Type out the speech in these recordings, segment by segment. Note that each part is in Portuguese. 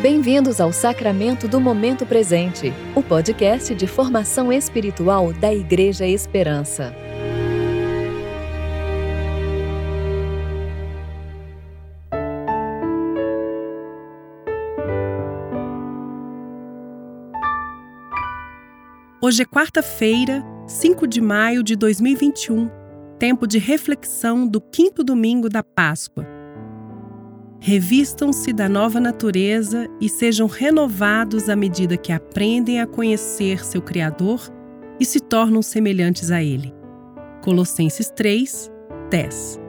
Bem-vindos ao Sacramento do Momento Presente, o podcast de formação espiritual da Igreja Esperança. Hoje é quarta-feira, 5 de maio de 2021, tempo de reflexão do quinto domingo da Páscoa. Revistam-se da nova natureza e sejam renovados à medida que aprendem a conhecer seu Criador e se tornam semelhantes a Ele. Colossenses 3, 10.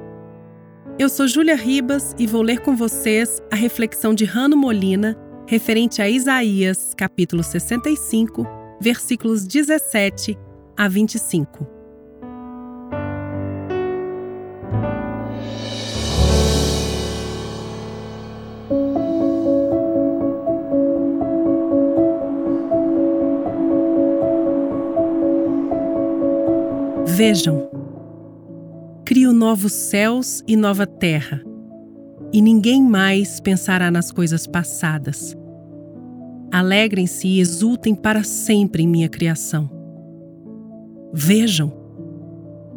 Eu sou Júlia Ribas e vou ler com vocês a reflexão de Rano Molina referente a Isaías, capítulo 65, versículos 17 a 25. Vejam, crio novos céus e nova terra, e ninguém mais pensará nas coisas passadas. Alegrem-se e exultem para sempre em minha criação. Vejam,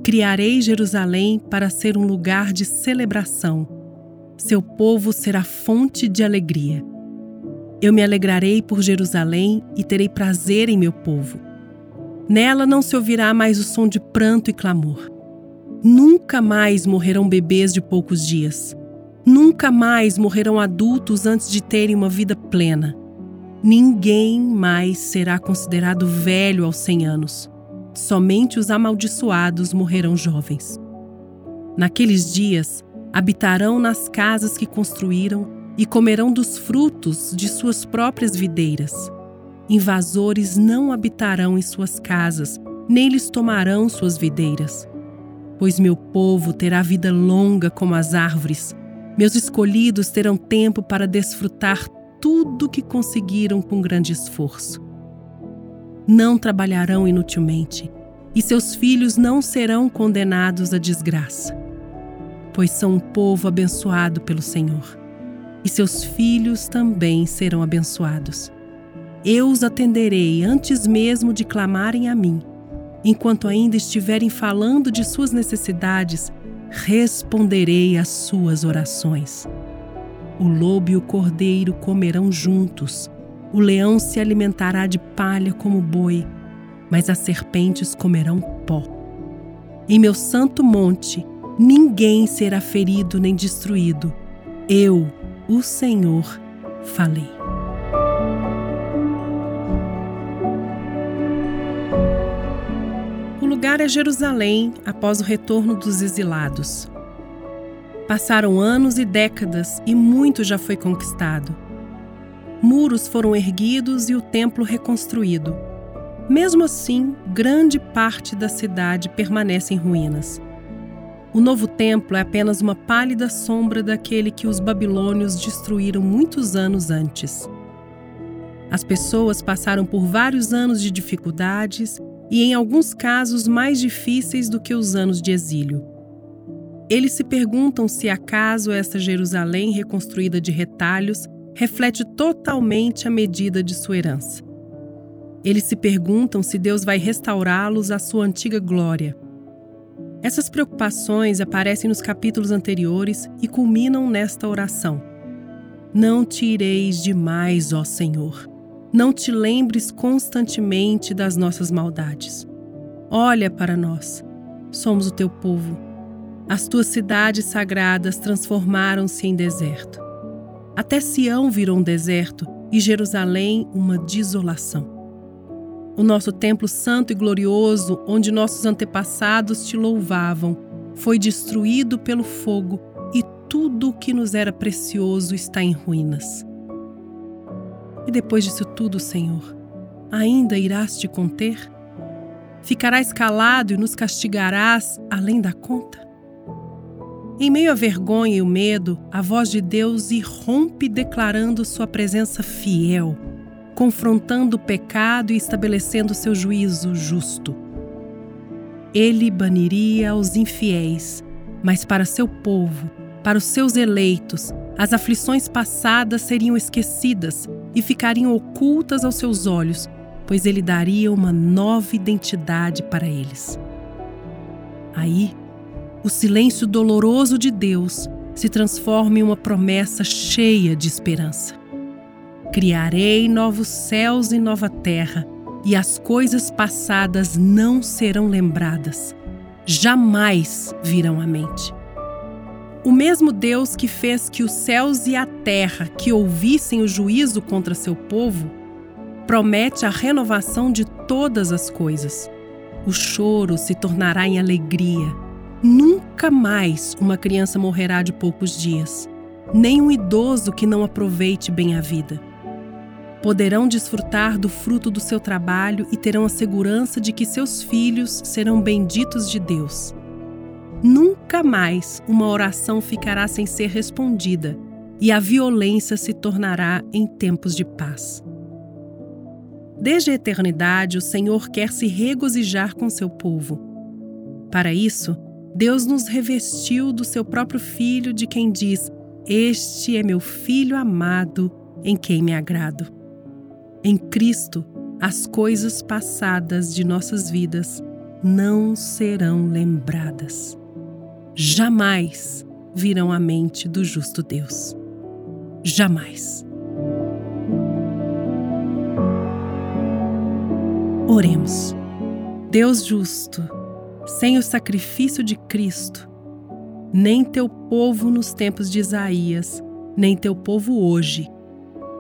criarei Jerusalém para ser um lugar de celebração. Seu povo será fonte de alegria. Eu me alegrarei por Jerusalém e terei prazer em meu povo Nela não se ouvirá mais o som de pranto e clamor. Nunca mais morrerão bebês de poucos dias. Nunca mais morrerão adultos antes de terem uma vida plena. Ninguém mais será considerado velho aos cem anos. Somente os amaldiçoados morrerão jovens. Naqueles dias, habitarão nas casas que construíram e comerão dos frutos de suas próprias videiras Invasores não habitarão em suas casas, nem lhes tomarão suas videiras. Pois meu povo terá vida longa como as árvores, meus escolhidos terão tempo para desfrutar tudo que conseguiram com grande esforço. Não trabalharão inutilmente, e seus filhos não serão condenados à desgraça, pois são um povo abençoado pelo Senhor, e seus filhos também serão abençoados. Eu os atenderei antes mesmo de clamarem a mim. Enquanto ainda estiverem falando de suas necessidades, responderei às suas orações. O lobo e o cordeiro comerão juntos, o leão se alimentará de palha como boi, mas as serpentes comerão pó. Em meu santo monte, ninguém será ferido nem destruído. Eu, o Senhor, falei. Lugar é Jerusalém após o retorno dos exilados. Passaram anos e décadas e muito já foi conquistado. Muros foram erguidos e o templo reconstruído. Mesmo assim, grande parte da cidade permanece em ruínas. O novo templo é apenas uma pálida sombra daquele que os babilônios destruíram muitos anos antes. As pessoas passaram por vários anos de dificuldades e, em alguns casos, mais difíceis do que os anos de exílio. Eles se perguntam se acaso esta Jerusalém reconstruída de retalhos reflete totalmente a medida de sua herança. Eles se perguntam se Deus vai restaurá-los à sua antiga glória. Essas preocupações aparecem nos capítulos anteriores e culminam nesta oração: Não te ireis demais, ó Senhor. Não te lembres constantemente das nossas maldades. Olha para nós. Somos o teu povo. As tuas cidades sagradas transformaram-se em deserto. Até Sião virou um deserto e Jerusalém uma desolação. O nosso templo santo e glorioso, onde nossos antepassados te louvavam, foi destruído pelo fogo e tudo o que nos era precioso está em ruínas. E depois disso tudo, Senhor, ainda irás te conter? Ficarás calado e nos castigarás além da conta? Em meio à vergonha e o medo, a voz de Deus irrompe declarando sua presença fiel, confrontando o pecado e estabelecendo seu juízo justo. Ele baniria os infiéis, mas para seu povo, para os seus eleitos, As aflições passadas seriam esquecidas e ficariam ocultas aos seus olhos, pois ele daria uma nova identidade para eles. Aí, o silêncio doloroso de Deus se transforma em uma promessa cheia de esperança. Criarei novos céus e nova terra, e as coisas passadas não serão lembradas, jamais virão à mente. O mesmo Deus que fez que os céus e a terra que ouvissem o juízo contra seu povo, promete a renovação de todas as coisas. O choro se tornará em alegria. Nunca mais uma criança morrerá de poucos dias, nem um idoso que não aproveite bem a vida. Poderão desfrutar do fruto do seu trabalho e terão a segurança de que seus filhos serão benditos de Deus. Nunca mais uma oração ficará sem ser respondida e a violência se tornará em tempos de paz. Desde a eternidade, o Senhor quer se regozijar com seu povo. Para isso, Deus nos revestiu do seu próprio Filho, de quem diz: Este é meu Filho amado, em quem me agrado. Em Cristo, as coisas passadas de nossas vidas não serão lembradas jamais virão à mente do justo Deus. Jamais. Oremos. Deus justo, sem o sacrifício de Cristo, nem teu povo nos tempos de Isaías, nem teu povo hoje,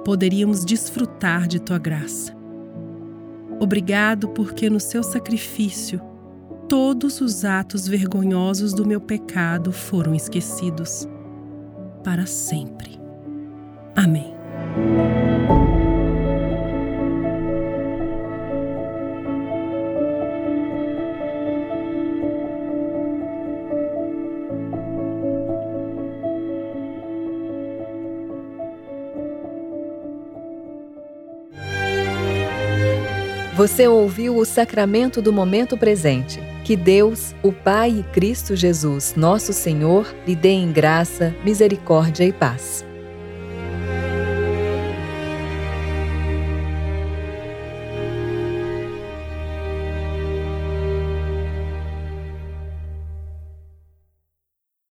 poderíamos desfrutar de tua graça. Obrigado porque no seu sacrifício todos os atos vergonhosos do meu pecado foram esquecidos para sempre. Amém. Você ouviu o sacramento do momento presente. Que Deus, o Pai e Cristo Jesus, nosso Senhor, lhe dê em graça, misericórdia e paz.